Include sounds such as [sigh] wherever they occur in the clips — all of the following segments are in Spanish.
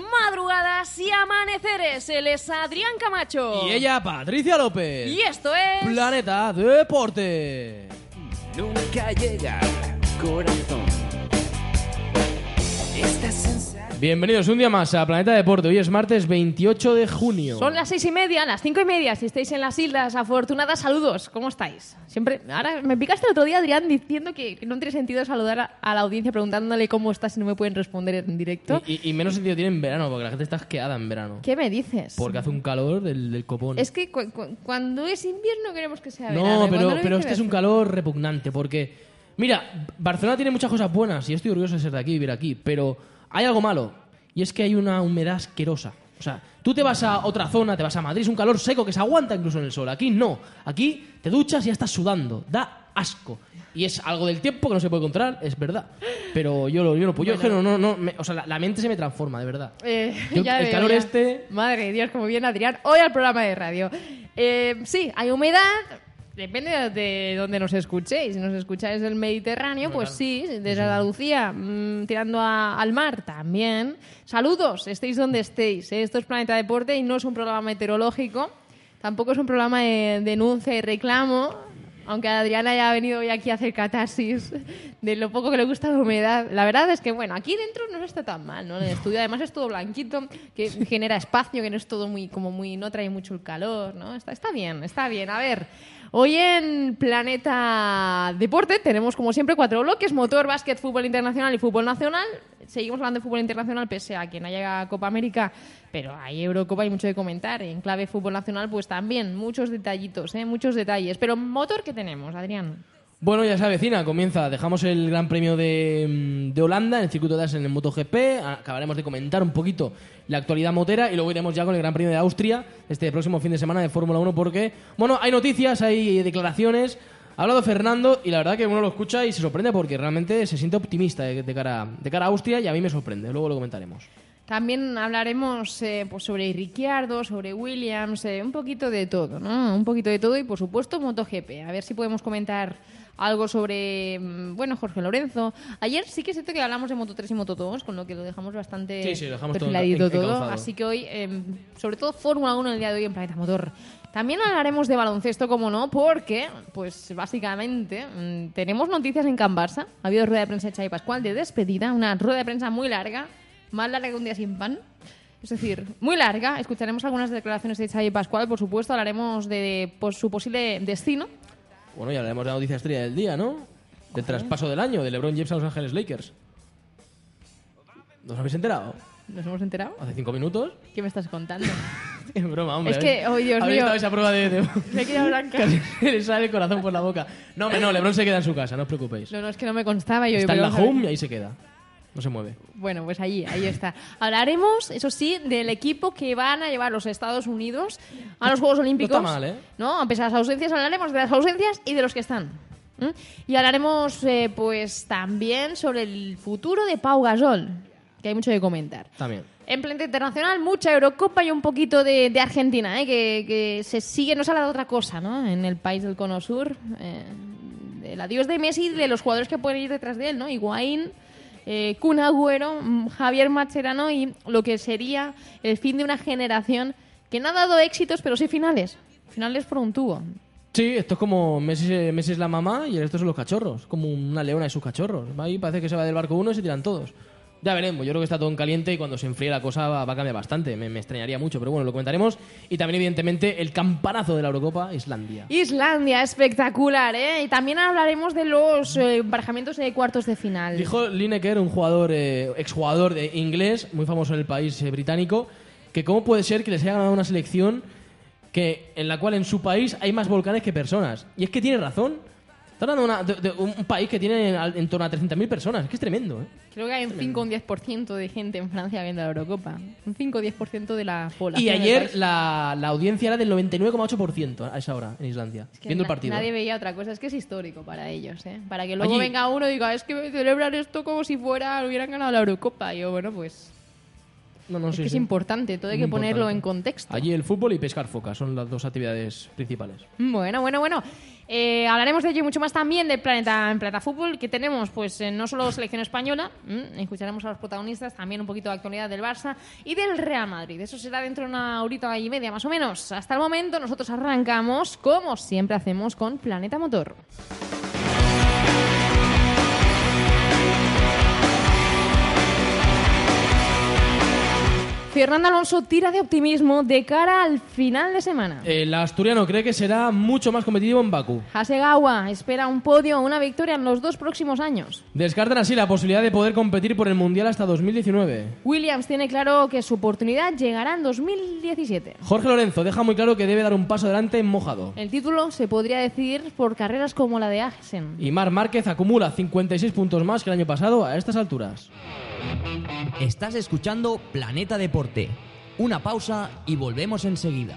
Madrugadas y amaneceres. Él es Adrián Camacho. Y ella, Patricia López. Y esto es... Planeta Deporte. Nunca llega corazón. Bienvenidos un día más a Planeta Deporte. Hoy es martes 28 de junio. Son las seis y media, las cinco y media. Si estáis en las islas afortunadas, saludos. ¿Cómo estáis? Siempre. Ahora me picaste el otro día, Adrián, diciendo que no tiene sentido saludar a, a la audiencia preguntándole cómo estás si no me pueden responder en directo. Y, y- y menos sentido tiene en verano, porque la gente está asqueada en verano. ¿Qué me dices? Porque hace un calor del, del copón. Es que cu- cu- cuando es invierno queremos que sea verano. No, y pero, pero este es un calor repugnante, porque... Mira, Barcelona tiene muchas cosas buenas y estoy orgulloso de ser de aquí, vivir aquí, pero hay algo malo, y es que hay una humedad asquerosa. O sea, tú te vas a otra zona, te vas a Madrid, es un calor seco que se aguanta incluso en el sol. Aquí no. Aquí te duchas y ya estás sudando. Da asco. Y es algo del tiempo que no se puede controlar, es verdad. Pero yo lo, yo lo yo es que no, no, no, me- o sea, la, la mente se me transforma, de verdad. Eh, [laughs] Yo- ya el veo, calor ya. este- Madre de Dios, como viene Adrián, hoy al programa de radio. Eh, sí, hay humedad. Depende de- de dónde nos escuchéis. Si nos escucháis del Mediterráneo, pues sí. Desde Andalucía, mm, tirando a- al mar, también. Saludos, estéis donde estéis. ¿eh? Esto es Planeta Deporte y no es un programa meteorológico. Tampoco es un programa de denuncia y reclamo. Aunque Adriana haya venido hoy aquí a hacer catarsis de lo poco que le gusta la humedad. La verdad es que, bueno, aquí dentro no está tan mal, ¿no? En el estudio además es todo blanquito, que genera espacio, que no es todo muy, como muy, no trae mucho el calor, ¿no? Está, está bien, está bien. A ver, hoy en Planeta Deporte tenemos, como siempre, cuatro bloques, motor, básquet, fútbol internacional y fútbol nacional. Seguimos hablando de fútbol internacional, pese a que no llega a Copa América, pero hay Eurocopa y mucho de comentar. En clave fútbol nacional, pues también, muchos detallitos, ¿eh? Muchos detalles. Pero motor, ¿qué tenemos, Adrián? Bueno, ya se avecina, comienza. Dejamos el Gran Premio de, mm, de Holanda en el circuito de Assen en el MotoGP. Acabaremos de comentar un poquito la actualidad motera y luego iremos ya con el Gran Premio de Austria este próximo fin de semana de Fórmula 1 porque, bueno, hay noticias, hay declaraciones. Ha hablado Fernando y la verdad que uno lo escucha y se sorprende porque realmente se siente optimista de, de cara, de cara a Austria y a mí me sorprende. Luego lo comentaremos. También hablaremos eh, pues sobre Ricciardo, sobre Williams, eh, un poquito de todo, ¿no? Un poquito de todo y, por supuesto, MotoGP. A ver si podemos comentar algo sobre, mm, bueno, Jorge Lorenzo. Ayer sí que es cierto que hablamos de Moto 3 y Moto 2, con lo que lo dejamos bastante Sí, sí, lo dejamos todo perfiladito todo. encauzado. Así que hoy, eh, sobre todo Fórmula 1 el día de hoy en Planeta Motor. También hablaremos de baloncesto, como no, porque, pues básicamente, mm, tenemos noticias en Can Barça. Ha habido rueda de prensa de Xavi Pascual de despedida, una rueda de prensa muy larga, más larga que un día sin pan. Es decir, muy larga. Escucharemos algunas declaraciones de Xavi Pascual, por supuesto. Hablaremos de su posible destino. Bueno, ya hablaremos de la noticia estrella del día, ¿no? Del traspaso del año, de LeBron James a Los Ángeles Lakers. ¿Nos habéis enterado? ¿Nos hemos enterado? Hace cinco minutos. ¿Qué me estás contando? [laughs] Es broma, hombre. Es que, oh, Dios ¿Habéis mío. dado esa prueba de... de... [laughs] Me he quedado blanca. [laughs] Casi le sale el corazón por la boca. No, hombre, no, Lebron se queda en su casa, no os preocupéis. No, no, es que no me constaba. Yo Está en la home y ahí se queda. No se mueve. Bueno, pues ahí, ahí está. Hablaremos, eso sí, del equipo que van a llevar los Estados Unidos a los Juegos Olímpicos. está mal, ¿eh? ¿No? A pesar de las ausencias, hablaremos de las ausencias y de los que están. ¿Mm? Y hablaremos, eh, pues, también sobre el futuro de Pau Gasol, que hay mucho que comentar. También. En planta internacional, mucha Eurocopa y un poquito de, de Argentina, ¿eh? que, que se sigue, no se habla de otra cosa, ¿no? En el país del cono sur. eh, del adiós de Messi y de los jugadores que pueden ir detrás de él, ¿no? Higuaín, eh, Kun Agüero, mm, Javier Macherano y lo que sería el fin de una generación que no ha dado éxitos, pero sí finales. Finales por un tubo. Sí, esto es como Messi, Messi es la mamá y el resto son los cachorros. Como una leona y sus cachorros. Ahí parece que se va del barco uno y se tiran todos. Ya veremos, yo creo que está todo en caliente y cuando se enfríe la cosa va, va a cambiar bastante. Me, me extrañaría mucho, pero bueno, lo comentaremos. Y también, evidentemente, el campanazo de la Eurocopa, Islandia. Islandia, espectacular, ¿eh? Y también hablaremos de los eh, emparejamientos de cuartos de final. Dijo Lineker, un jugador, eh, exjugador de inglés, muy famoso en el país eh, británico, que cómo puede ser que les haya ganado una selección que, en la cual en su país hay más volcanes que personas. Y es que tiene razón. Está hablando de, de- un país que tiene en torno a 300.000 personas. Es que es tremendo, ¿eh? Creo que hay un 5 o un 10% de gente en Francia viendo la Eurocopa. Un 5 o 10% de la población. Y ayer la, la audiencia era del 99,8% a esa hora en Islandia, Es que viendo el partido. Nadie veía otra cosa. Es que es histórico para ellos, ¿eh? Para que luego Allí- venga uno y diga, es que celebran esto como si fuera, hubieran ganado la Eurocopa. Y yo, bueno, pues... No, no, es sí, que sí. es importante, todo hay que ponerlo en contexto. Allí el fútbol y pescar foca son las dos actividades principales. Bueno, bueno, bueno. Eh, hablaremos de ello mucho más también del Planeta, en Planeta Fútbol, que tenemos pues eh, no solo selección española, mm, escucharemos a los protagonistas, también un poquito de actualidad del Barça y del Real Madrid. Eso será dentro de una horita y media más o menos. Hasta el momento nosotros arrancamos, como siempre hacemos, con Planeta Motor. Fernando Alonso tira de optimismo de cara al final de semana. El asturiano cree que será mucho más competitivo en Bakú. Hasegawa espera un podio o una victoria en los dos próximos años. Descartan así la posibilidad de poder competir por el Mundial hasta 2019. Williams tiene claro que su oportunidad llegará en 2017. Jorge Lorenzo deja muy claro que debe dar un paso adelante en mojado. El título se podría decidir por carreras como la de Axen. Y Mar Márquez acumula 56 puntos más que el año pasado a estas alturas. Estás escuchando Planeta Deporte. Una pausa y volvemos enseguida.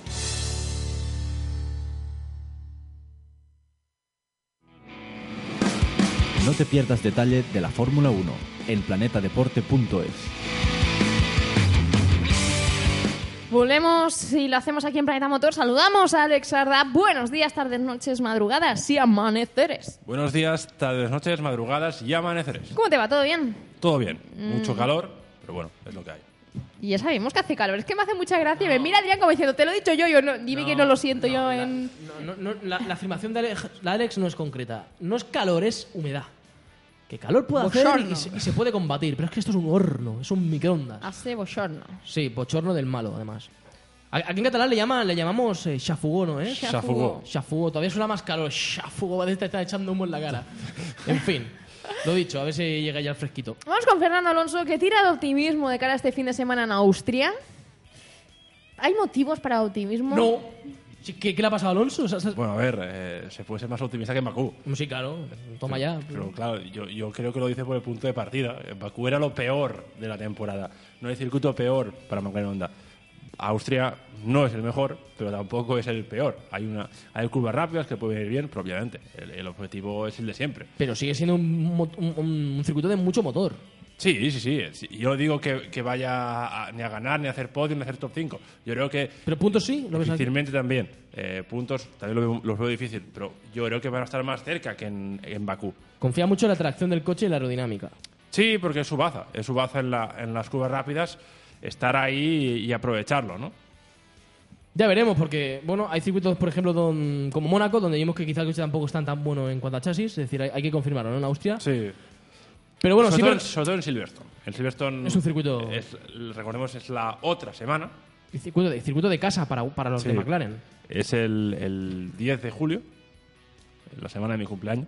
No te pierdas detalle de la Fórmula 1 en planetadeporte.es. Volvemos y lo hacemos aquí en Planeta Motor. Saludamos a Alex Arda. Buenos días, tardes, noches, madrugadas y amaneceres. Buenos días, tardes, noches, madrugadas y amaneceres. ¿Cómo te va? ¿Todo bien? Todo bien, Mm. mucho calor, pero bueno, es lo que hay. Y ya sabemos que hace calor. Es que me hace mucha gracia. Me mira Adrián como diciendo, te lo he dicho yo, yo no, dime que no lo siento yo en... No, no, no, la, la afirmación de Alex, la Alex no es concreta. No es calor, es humedad. Que calor puede hacer y se, y se puede combatir, pero es que esto es un horno, es un microondas. Hace bochorno. Sí, bochorno del malo, además. Aquí en catalán le, llama, le llamamos eh, chafugó, ¿no es? Chafugó. Chafugó. Todavía suena más calor. Chafugó, parece que te está echando humo en la cara. En fin, lo dicho, a ver si llega ya el fresquito. Vamos con Fernando Alonso, que tira de optimismo de cara a este fin de semana en Austria. ¿Hay motivos para optimismo? No. ¿Qué, qué le ha pasado a Alonso? O sea, Bueno, a ver, eh, se puede ser más optimista que en Bakú. Sí, claro. Toma ya. Pero claro, yo, yo creo que lo dice por el punto de partida. En Bakú era lo peor de la temporada. No hay circuito peor para McLaren Honda. Austria no es el mejor, pero tampoco es el peor. Hay una hay curvas rápidas que pueden ir bien, pero obviamente el, el objetivo es el de siempre. Pero sigue siendo un, un- un circuito de mucho motor. Sí, sí, sí. Yo digo que, que vaya a- ni a ganar, ni a hacer podio, ni a hacer top 5. Yo creo que Pero puntos sí, lo. Difícilmente también. Eh, puntos también lo veo- los veo difícil, pero yo creo que van a estar más cerca que en, en Bakú. Confía mucho en la tracción del coche y la aerodinámica. Sí, porque es su baza. Es su baza en, la- en las curvas rápidas. Estar ahí y, aprovecharlo, ¿no? Ya veremos, porque bueno, hay circuitos, por ejemplo, don- como Mónaco, donde vimos que quizá el coche tampoco está tan bueno en cuanto a chasis, es decir, hay, hay que confirmarlo, ¿no? En Austria. Sí. Pero bueno, sobre, todo, en- sobre todo en Silverstone. El Silverstone Es un circuito- es- recordemos, es la otra semana. el circuito de, circuito de casa para, para los de Sí. McLaren. Es el, el 10 de julio, la semana de mi cumpleaños.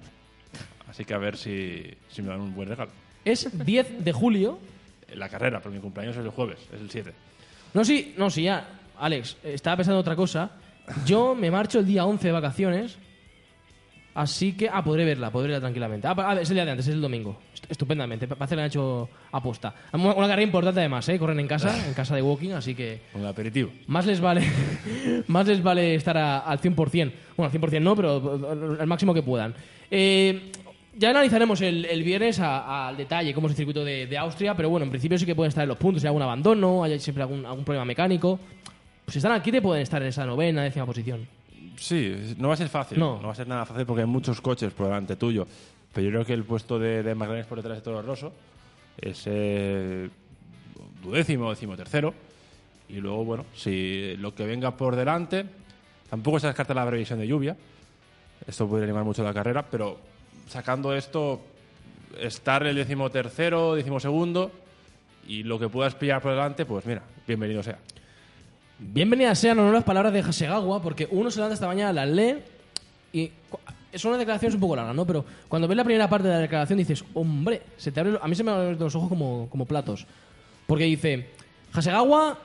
Así que a ver si, si me dan un buen regalo. Es 10 de julio. La carrera, pero mi cumpleaños es el jueves, es el 7. No, sí, no, sí, ya. Alex, eh, estaba pensando en otra cosa. Yo me marcho el día 11 de vacaciones. Así que. Ah, podré verla, podré verla tranquilamente. Ah, ah, es el día de antes, es el domingo. estupendamente. Parece que le han hecho aposta. Una una carrera importante además, ¿eh? Corren en casa, [laughs] en casa de Walking, así que Un aperitivo. más les vale [laughs] más les vale estar a- al 100%. Bueno, al 100% no, pero el máximo que puedan. Eh, ya analizaremos el, el viernes al detalle cómo es el circuito de, de Austria, pero bueno, en principio sí que pueden estar en los puntos, si hay algún abandono, hay siempre algún, algún problema mecánico. Pues si están aquí te pueden estar en esa novena, décima posición. Sí, no va a ser fácil. No. No, va a ser nada fácil porque hay muchos coches por delante tuyo. Pero yo creo que el puesto de, de McLaren es por detrás de Toro Rosso es eh, duodécimo, décimo tercero. Y luego, bueno, si lo que venga por delante, tampoco se descarta la previsión de lluvia. Esto puede animar mucho la carrera, pero sacando esto, estar el décimo tercero, décimo segundo y lo que puedas pillar por delante, pues mira, bienvenido sea. Bienvenidas sean o no las palabras de Hasegawa, porque uno se levanta esta mañana, las lee y son unas declaraciones un poco largas, ¿no? Pero cuando ves la primera parte de la declaración dices, hombre, se te abre, a mí se me abren los ojos como, como platos. Porque dice, Hasegawa,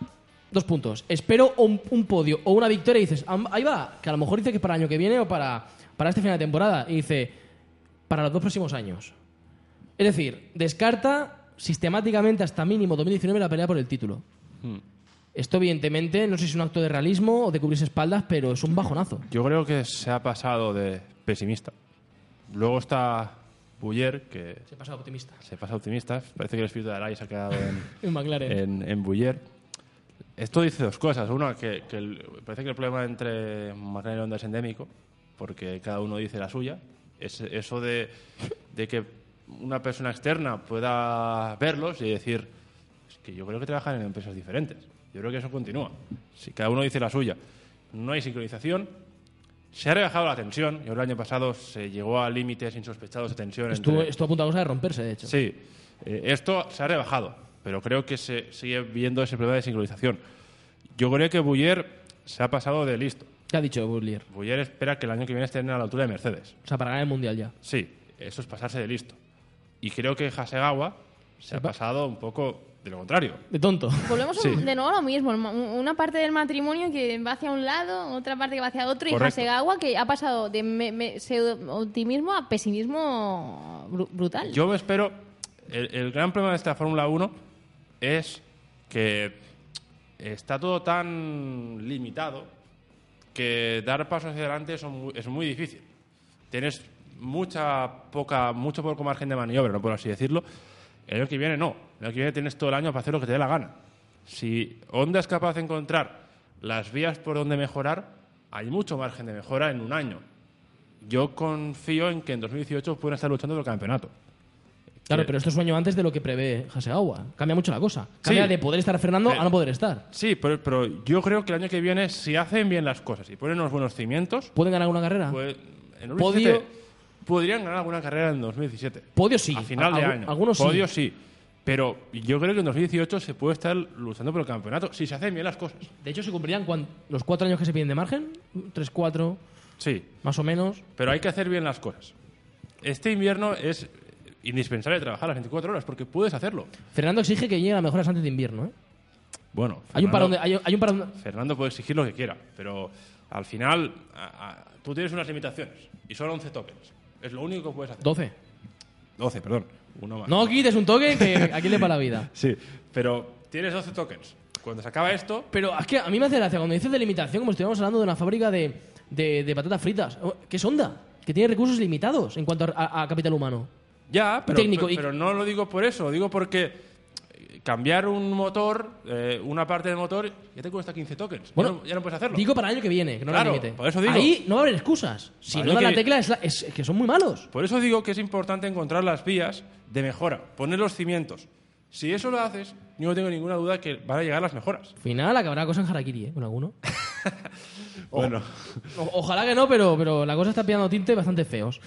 dos puntos, espero un, un podio o una victoria y dices, "Am- ahí va, que a lo mejor dice que para el año que viene o para, para este final de temporada. Y dice, para los dos próximos años. Es decir, descarta sistemáticamente hasta mínimo 2019 la pelea por el título. Esto, evidentemente, no sé si es un acto de realismo o de cubrirse espaldas, pero es un bajonazo. Yo creo que se ha pasado de pesimista. Luego está Buller, que Se pasa optimista. se pasa optimista. Parece que el espíritu de Aray se ha quedado en, [laughs] En McLaren. en, en Buller. Esto dice dos cosas. Una, que, que el- parece que el problema entre McLaren y Honda es endémico, porque cada uno dice la suya. Es, eso de, de que una persona externa pueda verlos y decir, es que yo creo que trabajan en empresas diferentes. Yo creo que eso continúa. Si cada uno dice la suya, no hay sincronización. Se ha rebajado la tensión. Yo el año pasado se llegó a límites insospechados de tensión. Estuvo, entre- estuvo a punto de cosa de romperse, de hecho. Sí, eh, esto se ha rebajado, pero creo que se sigue viendo ese problema de sincronización. Yo creo que Buller se ha pasado de listo. ¿Qué ha dicho Bullier? Buller espera que el año que viene estén a la altura de Mercedes. O sea, para ganar el mundial ya. Sí, eso es pasarse de listo. Y creo que Hasegawa se ha pasado un poco de lo contrario. De tonto. Volvemos Sí. un- de nuevo a lo mismo. Una parte del matrimonio que va hacia un lado, otra parte que va hacia otro, Correcto. y Hasegawa que ha pasado de me- me- pseudo- optimismo a pesimismo bru- brutal. Yo me espero. El, el gran problema de esta Fórmula 1 es que está todo tan limitado que dar pasos hacia adelante muy- es muy difícil. Tienes mucha poca, mucho poco margen de maniobra, no por así decirlo. El año que viene no. El año que viene tienes todo el año para hacer lo que te dé la gana. Si Honda es capaz de encontrar las vías por donde mejorar, hay mucho margen de mejora en un año. Yo confío en que en 2018 pueden estar luchando por el campeonato. Claro, pero esto es un año antes de lo que prevé Hasegawa. Cambia mucho la cosa. Cambia Sí. de poder estar Fernando Pero- a no poder estar. Sí, pero, pero yo creo que el año que viene, si hacen bien las cosas y ponen unos buenos cimientos, ¿Pueden ganar alguna carrera? pues, en Podio- 2017 podrían ganar alguna carrera en 2017. Podio sí. A final de año. Algunos sí. Podio sí. Pero yo creo que en 2018 se puede estar luchando por el campeonato si se hacen bien las cosas. De hecho, se cumplirían los cuatro años que se piden de margen. Tres, cuatro, Sí, más o menos. pero hay que hacer bien las cosas. Este invierno es indispensable trabajar las 24 horas porque puedes hacerlo. Fernando exige que llegue a mejoras antes de invierno. ¿eh? Bueno, Hay un Fernando- parón de, hay, hay un parón Fernando puede exigir lo que quiera, pero al final a- a- tú tienes unas limitaciones y son 11 tokens. Es lo único que puedes hacer. 12. 12, perdón. Uno más. No quites un toque que aquí le para la vida. [laughs] Sí, pero tienes 12 tokens. Cuando se acaba esto, Pero es que a mí me hace gracia cuando dices de limitación, como si estuviéramos hablando de una fábrica de, de, de patatas fritas. Oh, ¿Qué es Honda? Que tiene recursos limitados en cuanto a, a- a capital humano. Ya, pero, técnico, pero, pero no lo digo por eso, lo digo porque eh, cambiar un motor, eh, una parte del motor, ya te cuesta 15 tokens. Bueno, ya, no, ya no puedes hacerlo. Digo para el año que viene, que no Claro, lo por eso digo. Ahí no va a haber excusas. Si no da la tecla, es, la- es que son muy malos. Por eso digo que es importante encontrar las vías de mejora, poner los cimientos. Si eso lo haces, yo no tengo ninguna duda que van a llegar las mejoras. Al final acabará cosa en Harakiri, ¿eh? Con alguno. [laughs] Bueno, O- ojalá que no, pero, pero la cosa está pillando tinte bastante feos.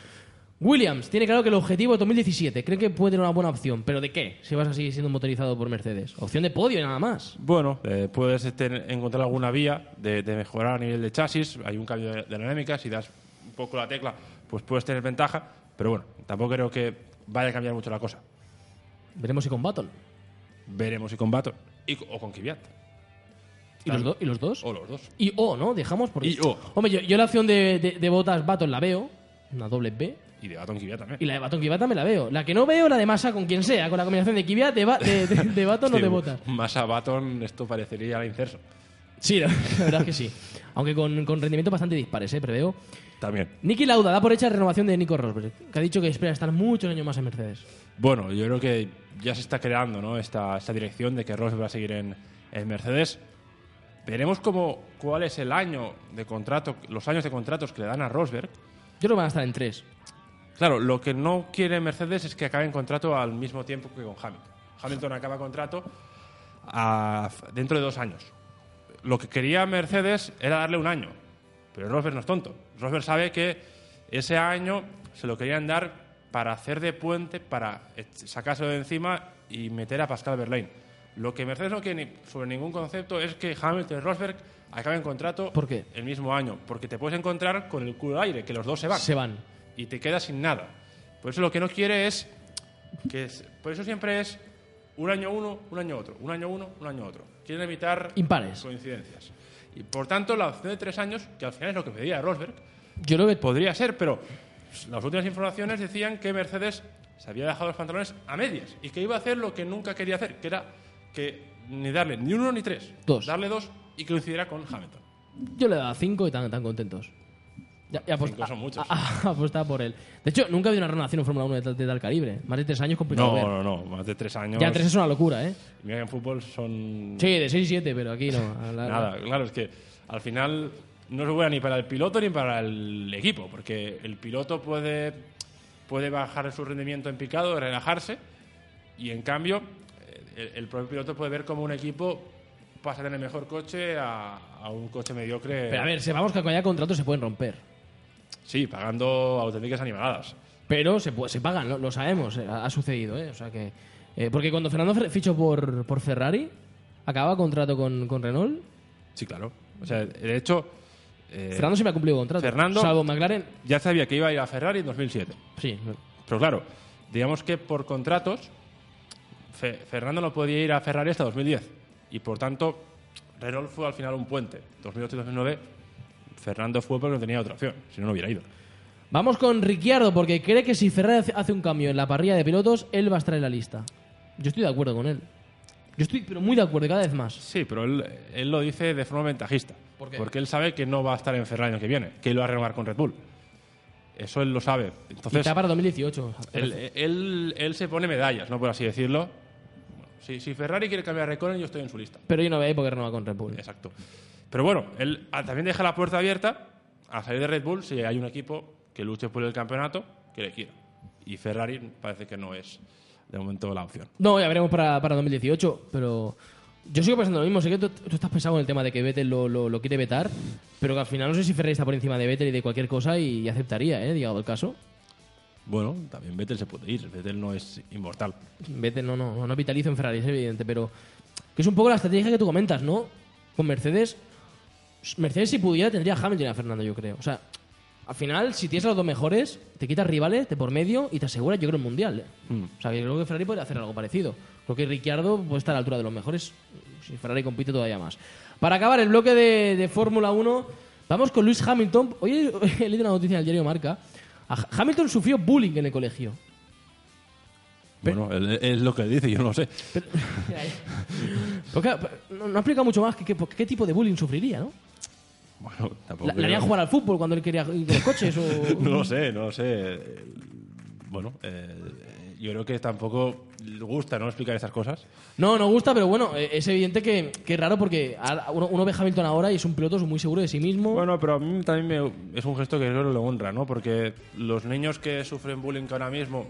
Williams tiene claro que el objetivo es 2017. Cree que puede tener una buena opción. ¿Pero de qué? Si vas a seguir siendo motorizado por Mercedes. Opción de podio y nada más. Bueno, eh, puedes ten- encontrar alguna vía de, de mejorar a nivel de chasis. Hay un cambio de, de dinámica. Si das un poco la tecla, pues puedes tener ventaja. Pero bueno, tampoco creo que vaya a cambiar mucho la cosa. Veremos si con Baton. Veremos si con Baton y, o con Kvyat. ¿Y los, do- ¿Y los dos? O los dos. Y O, ¿no? Dejamos porque... Y O. Hombre, yo, yo la opción de, de, de botas Baton la veo. Una doble B. Y de Baton Kvyat también. Y la de Baton Kvyat también la veo. La que no veo, la de Massa con quien sea, con la combinación de Kvyat, de, ba- de, de, de Baton o Sí, de Bota. Más a Baton, esto parecería la incerso. Sí, la, la verdad es que sí. Aunque con, con rendimientos bastante dispares, ¿eh? Preveo. También. Nicky Lauda da por hecha la renovación de Nico Rosberg, que ha dicho que espera estar muchos años más en Mercedes. Bueno, yo creo que ya se está creando ¿no? esta, esta dirección de que Rosberg va a seguir en, en Mercedes. Veremos cómo, cuál es el año de contrato, los años de contratos que le dan a Rosberg. Yo creo que van a estar en tres. Claro, lo que no quiere Mercedes es que acabe en contrato al mismo tiempo que con Hamilton. Hamilton acaba contrato a- dentro de dos años. Lo que quería Mercedes era darle un año, pero Rosberg no es tonto. Rosberg sabe que ese año se lo querían dar para hacer de puente, para sacárselo de encima y meter a Pascal Verlaine. Lo que Mercedes no quiere ni- sobre ningún concepto es que Hamilton y Rosberg acaben contrato ¿Por qué? el mismo año, porque te puedes encontrar con el culo al aire, que los dos se van Se van. Y te quedas sin nada. Por eso lo que no quiere es que es- por eso siempre es un año uno, un año otro, un año uno, un año otro. Quieren evitar Impares. coincidencias. Y por tanto la opción de tres años, que al final es lo que pedía Rosberg, Yo creo que podría ser, pero las últimas informaciones decían que Mercedes se había dejado los pantalones a medias y que iba a hacer lo que nunca quería hacer, que era que ni darle ni uno ni tres, Dos. darle dos y que coincidiera con Hamilton. yo le dado cinco y tan, tan contentos. Ya, ya son muchos. apostaba por él. De hecho, nunca ha habido una renovación en Fórmula 1 de tal, de tal calibre. Más de tres años complicado No, ver. no, no, más de tres años. Ya tres es una locura, ¿eh? Mira que en fútbol son Sí, de 6 y 7, pero aquí no. [laughs] A la- Nada, claro, es que al final no es buena ni para el piloto ni para el equipo, porque el piloto puede, puede bajar su rendimiento en picado, relajarse, y en cambio el, el propio piloto puede ver como un equipo pasa de tener mejor coche a, a un coche mediocre. Pero a ver, sepamos que cuando haya contratos se pueden romper. Sí, pagando auténticas animaladas. Pero se, se pagan, lo, lo sabemos, eh, ha, sucedido, ¿eh? O sea que. eh, porque cuando Fernando Fer- fichó por, por Ferrari, acababa contrato con, con Renault. Sí, claro. O sea, de hecho... eh, Fernando siempre ha cumplido contrato. Fernando- Salvo McLaren. ya sabía que iba a ir a Ferrari en 2007. Sí. Pero claro, digamos que por contratos, Fe- Fernando no podía ir a Ferrari hasta 2010. Y por tanto, Renault fue al final un puente. 2008-2009, Fernando fue porque no tenía otra opción, si no, no hubiera ido. Vamos con Ricciardo, porque cree que si Ferrari hace- un cambio en la parrilla de pilotos, él va a estar en la lista. Yo estoy de acuerdo con él. Yo estoy, pero muy de acuerdo, cada vez más. Sí, pero él, él lo dice de forma ventajista. ¿Por qué? Porque él sabe que no va a estar en Ferrari el año que viene, que él va a renovar con Red Bull. Eso él lo sabe. y Entonces, está para 2018. él, él- él se pone medallas, ¿no? Por así decirlo. Si, si Ferrari quiere cambiar a Raikkonen, yo estoy en su lista. Pero yo no veo por qué renova con Red Bull. Exacto. Pero bueno, él ah, también deja la puerta abierta a salir de Red Bull si hay un equipo que luche por el campeonato que le quiera. Y Ferrari parece que no es de momento la opción. No, ya veremos para, para 2018, pero yo sigo pensando lo mismo. Sé que tú, tú estás pensando en el tema de que Vettel lo, lo, lo quiere vetar, pero que al final no sé si Ferrari está por encima de Vettel y de cualquier cosa y, aceptaría, ¿eh? Llegado el caso. Bueno, también Vettel se puede ir. Vettel no es inmortal. Vettel no, no, no vitalizo en Ferrari, es evidente, pero que es un poco la estrategia que tú comentas, ¿no? Con Mercedes, Mercedes si pudiera tendría a Hamilton y a Fernando, yo creo. O sea, al final, si tienes a los dos mejores, te quitas rivales de por medio y te aseguras, yo creo, el mundial. ¿eh? Hmm. O sea, yo creo que Ferrari puede hacer algo parecido. Creo que Ricciardo puede estar a la altura de los mejores si Ferrari compite todavía más. Para acabar el bloque de, de Fórmula 1, vamos con Luis Hamilton. Hoy [laughs] he leído una noticia en el diario Marca. A- Hamilton sufrió bullying en el colegio. Bueno, él- es lo que dice, yo no lo sé. Pero [laughs] no, no explica mucho más que, que- qué tipo de bullying sufriría, ¿no? Bueno, tampoco. ¿La- ¿Le harían jugar al fútbol cuando él quería ir con los coches? O... [laughs] no lo sé, no lo sé. Bueno, eh, yo creo que tampoco le gusta no explicar estas cosas. No, no gusta, pero bueno, eh, es evidente que, que es raro porque uno, uno ve a Hamilton ahora y es un piloto muy seguro de sí mismo. Bueno, pero a mí también me- es un gesto que creo que lo honra, ¿no? Porque los niños que sufren bullying ahora mismo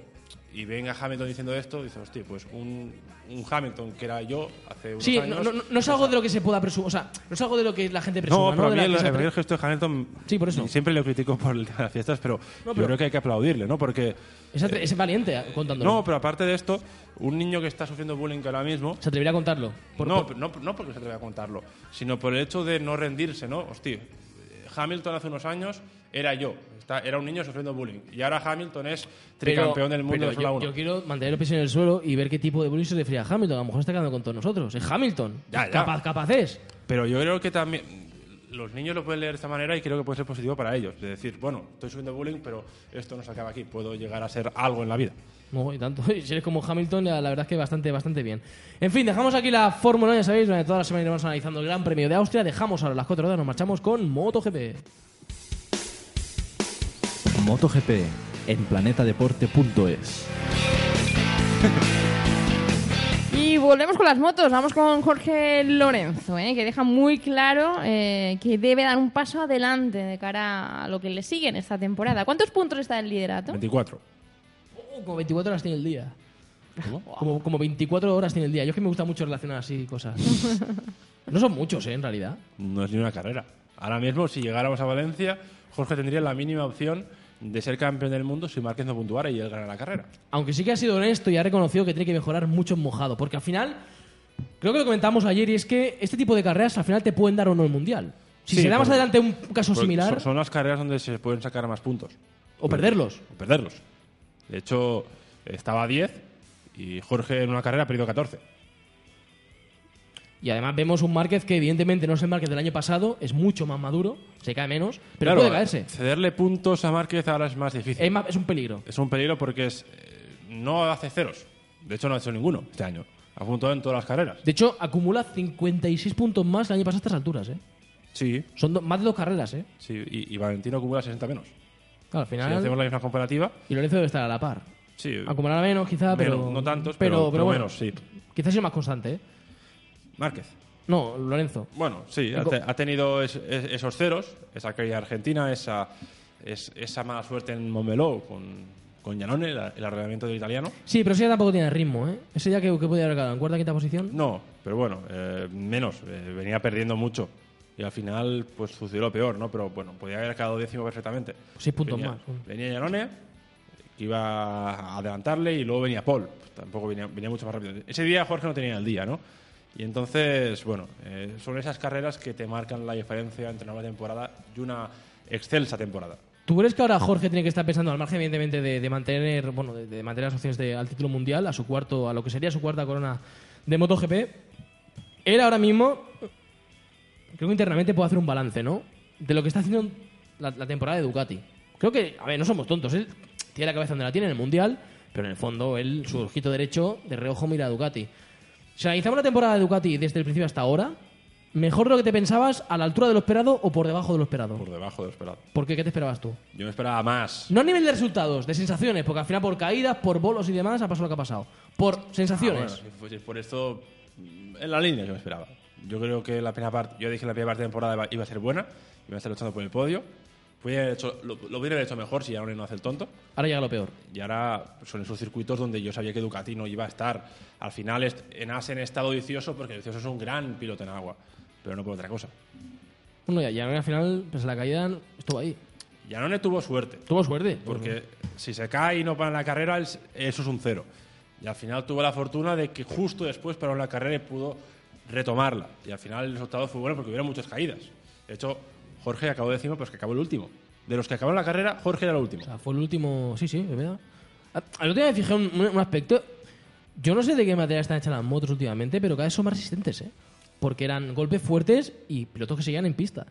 y ven a Hamilton diciendo esto, dicen, hostia, pues un, un Hamilton que era yo hace unos sí, años... no, no- no- no es algo de lo que se pueda presumir. O sea, no es algo de lo que la gente presuma. No, No, pero a mí el, se a mí pre- el gesto de Hamilton Sí, por eso. siempre lo critico por el las fiestas, pero, No, yo pero- creo que hay que aplaudirle, ¿no? Porque... es, atre- es valiente eh, contándolo. No, pero aparte de esto, un niño que está sufriendo bullying ahora mismo... Se atrevería a contarlo. Por- no, por- no, no porque se atreve a contarlo, sino por el hecho de no rendirse, ¿no? Hostia, Hamilton hace unos años era yo, está- era un niño sufriendo bullying. Y ahora Hamilton es tricampeón del mundo pero de Fórmula yo, 1. yo quiero mantener los pies en el suelo y ver qué tipo de bullying se refiere a Hamilton. A lo mejor está quedando con todos nosotros. Es Hamilton. Ya, ya. Capaz, capaz es. Pero yo creo que también los niños lo pueden leer de esta manera y creo que puede ser positivo para ellos. De decir, bueno, estoy subiendo bullying, pero esto no se acaba aquí. Puedo llegar a ser algo en la vida. No, [laughs] y tanto. Y si eres como Hamilton, la verdad es que bastante, bastante bien. En fin, dejamos aquí la Fórmula 1, ya sabéis, durante toda la semana iremos analizando el Gran Premio de Austria. Dejamos ahora las cuatro horas, nos marchamos con MotoGP. MotoGP en planetadeporte.es. [laughs] Y volvemos con las motos. Vamos con Jorge Lorenzo, ¿eh? que deja muy claro eh, que debe dar un paso adelante de cara a lo que le sigue en esta temporada. ¿Cuántos puntos está el liderato? 24. Oh, como 24 horas tiene el día. [laughs] Como, como 24 horas tiene el día. Yo es que me gusta mucho relacionar así cosas. [laughs] no son muchos, ¿eh? En realidad. No es ni una carrera. Ahora mismo, si llegáramos a Valencia, Jorge tendría la mínima opción de ser campeón del mundo si Márquez no puntuara y él gana la carrera. Aunque sí que ha sido honesto y ha reconocido que tiene que mejorar mucho en mojado. Porque al final, creo que lo comentamos ayer y es que este tipo de carreras al final te pueden dar o no el mundial. Si Sí, se da más adelante un caso similar, Son, son las carreras donde se pueden sacar más puntos. o perderlos. O perderlos. De hecho, estaba a 10 y Jorge en una carrera ha perdido 14. Y además vemos un Márquez que evidentemente no es el Márquez del año pasado, es mucho más maduro, se cae menos, pero Claro, puede caerse. Cederle puntos a Márquez ahora es más difícil. Es, más- es un peligro. Es un peligro porque es, eh, no hace ceros. De hecho, no ha hecho ninguno este año. Ha puntuado en todas las carreras. De hecho, acumula 56 puntos más el año pasado a estas alturas, ¿eh? Sí, Son más de dos carreras, ¿eh? sí. Y, y Valentino acumula 60 menos. Claro, al Si final. hacemos la misma comparativa, Y Lorenzo debe estar a la par. sí. Acumulará menos, quizá, pero. menos, no tantos, pero, pero, bueno, menos, sí. Quizás sea más constante, ¿eh? Márquez. No, Lorenzo. Bueno, sí, ha, Co- te- ha tenido es- es- esos ceros, esa caída argentina, esa, es- esa mala suerte en Montmeló con, con Giannone, la- el arreglamiento del italiano. Sí, pero ese ya tampoco tiene ritmo, ¿eh? Ese ya que, que podía haber quedado en cuarta quinta posición. No, pero bueno, eh, menos, eh, venía perdiendo mucho. Y al final, pues sucedió lo peor, ¿no? Pero bueno, podía haber quedado décimo perfectamente. Seis puntos venía, más. Venía Giannone, que iba a adelantarle, y luego venía Paul. Pues tampoco venía, venía mucho más rápido. Ese día Jorge no tenía el día, ¿no? Y entonces, bueno, eh, son esas carreras que te marcan la diferencia entre una buena temporada y una excelsa temporada. ¿Tú crees que ahora Jorge tiene que estar pensando, al margen, evidentemente, de, de mantener bueno, de, de mantener las opciones de, al título mundial, a su cuarto, a lo que sería su cuarta corona de MotoGP? Él ahora mismo, creo que internamente puede hacer un balance, ¿no? De lo que está haciendo la, la temporada de Ducati. Creo que, a ver, no somos tontos. Él tiene la cabeza donde la tiene en el mundial, pero en el fondo, él, su ojito derecho, de reojo mira a Ducati. Si analizamos la temporada de Ducati desde el principio hasta ahora, ¿mejor de lo que te pensabas, a la altura de lo esperado o por debajo de lo esperado? Por debajo de lo esperado. ¿Por qué? ¿Qué te esperabas tú? Yo me esperaba más. No a nivel de resultados, de sensaciones, porque al final por caídas, por bolos y demás ha pasado lo que ha pasado. Por sensaciones. Ah, bueno, si fuese por esto, en la línea que me esperaba. Yo creo que la primera parte, yo dije que la primera parte de temporada iba- iba a ser buena, iba a estar luchando por el podio. Hecho- lo, lo hubiera hecho mejor si ahora no hace el tonto. Ahora llega lo peor. Y ahora son esos circuitos donde yo sabía que Ducati no iba a estar. Al final, en Asen he estado vicioso porque vicioso es un gran piloto en agua, pero no por otra cosa. Bueno, ya, ya al final, pues la caída estuvo ahí. Yanone tuvo suerte. Tuvo suerte. Porque si se cae y no para la carrera, es- eso es un cero. Y al final tuvo la fortuna de que justo después paró la carrera y pudo retomarla. Y al final el resultado fue bueno porque hubiera muchas caídas. De hecho, Jorge acabó décimo, pero es que acabó el último. De los que acabaron la carrera, Jorge era el último. O sea, fue el último. Sí, sí, es verdad. Ah, El otro día me fijé un, un- aspecto. Yo no sé de qué material están hechas las motos últimamente, pero cada vez son más resistentes, ¿eh? Porque eran golpes fuertes y pilotos que seguían en pista.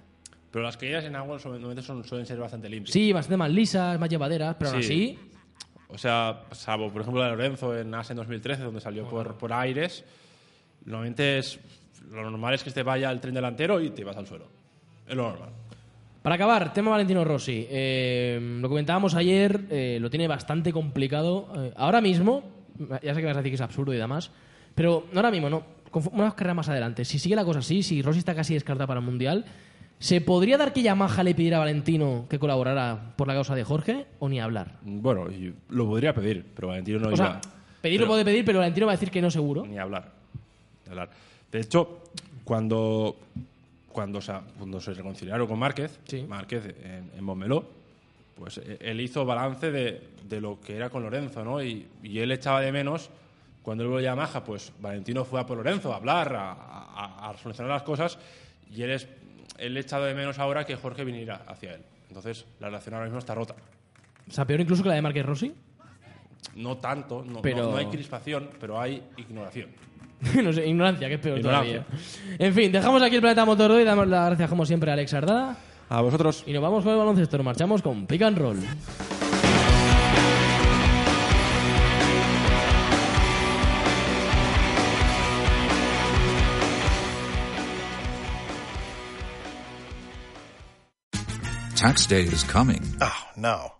Pero las caídas en agua normalmente son, suelen ser bastante limpias. Sí, bastante más lisas, más llevaderas, pero aún Sí. así. O sea, salvo, por ejemplo, la de Lorenzo en Asen 2013, donde salió por, por aires, normalmente es, lo normal es que te vaya al tren delantero y te vas al suelo. Es lo normal. Para acabar, tema Valentino Rossi. Eh, lo comentábamos ayer, eh, lo tiene bastante complicado. Eh, ahora mismo, ya sé que vas a decir que es absurdo y demás, pero ahora mismo no. Con Unas carreras más adelante. Si sigue la cosa así, si Rossi está casi descartada para el Mundial, ¿se podría dar que Yamaha le pidiera a Valentino que colaborara por la causa de Jorge o ni hablar? Bueno, lo podría pedir, pero Valentino no o iba sea, pedirlo pero- puede pedir, pero Valentino va a decir que no seguro. ni hablar. De hecho, cuando, cuando, se, cuando se reconciliaron con Márquez, Sí. Márquez en, en Montmeló, pues eh, él hizo balance de, de lo que era con Lorenzo, ¿no? Y, y él echaba de menos, cuando él volvió a Yamaha, pues Valentino fue a por Lorenzo a hablar, a, a- a solucionar las cosas, y él, es, él echaba de menos ahora que Jorge viniera hacia él. Entonces, la relación ahora mismo está rota. O sea, peor incluso que la de Márquez Rossi. No tanto, no, Pero- no- no hay crispación, pero hay ignoración. [laughs] no sé, ignorancia, que es peor Ignorancia. todavía. En fin, dejamos aquí el planeta Motor y damos las gracias como siempre a Alex Ardá. A vosotros. Y nos vamos con el baloncesto, nos marchamos con Pick and Roll. Tax day is coming. Oh, no.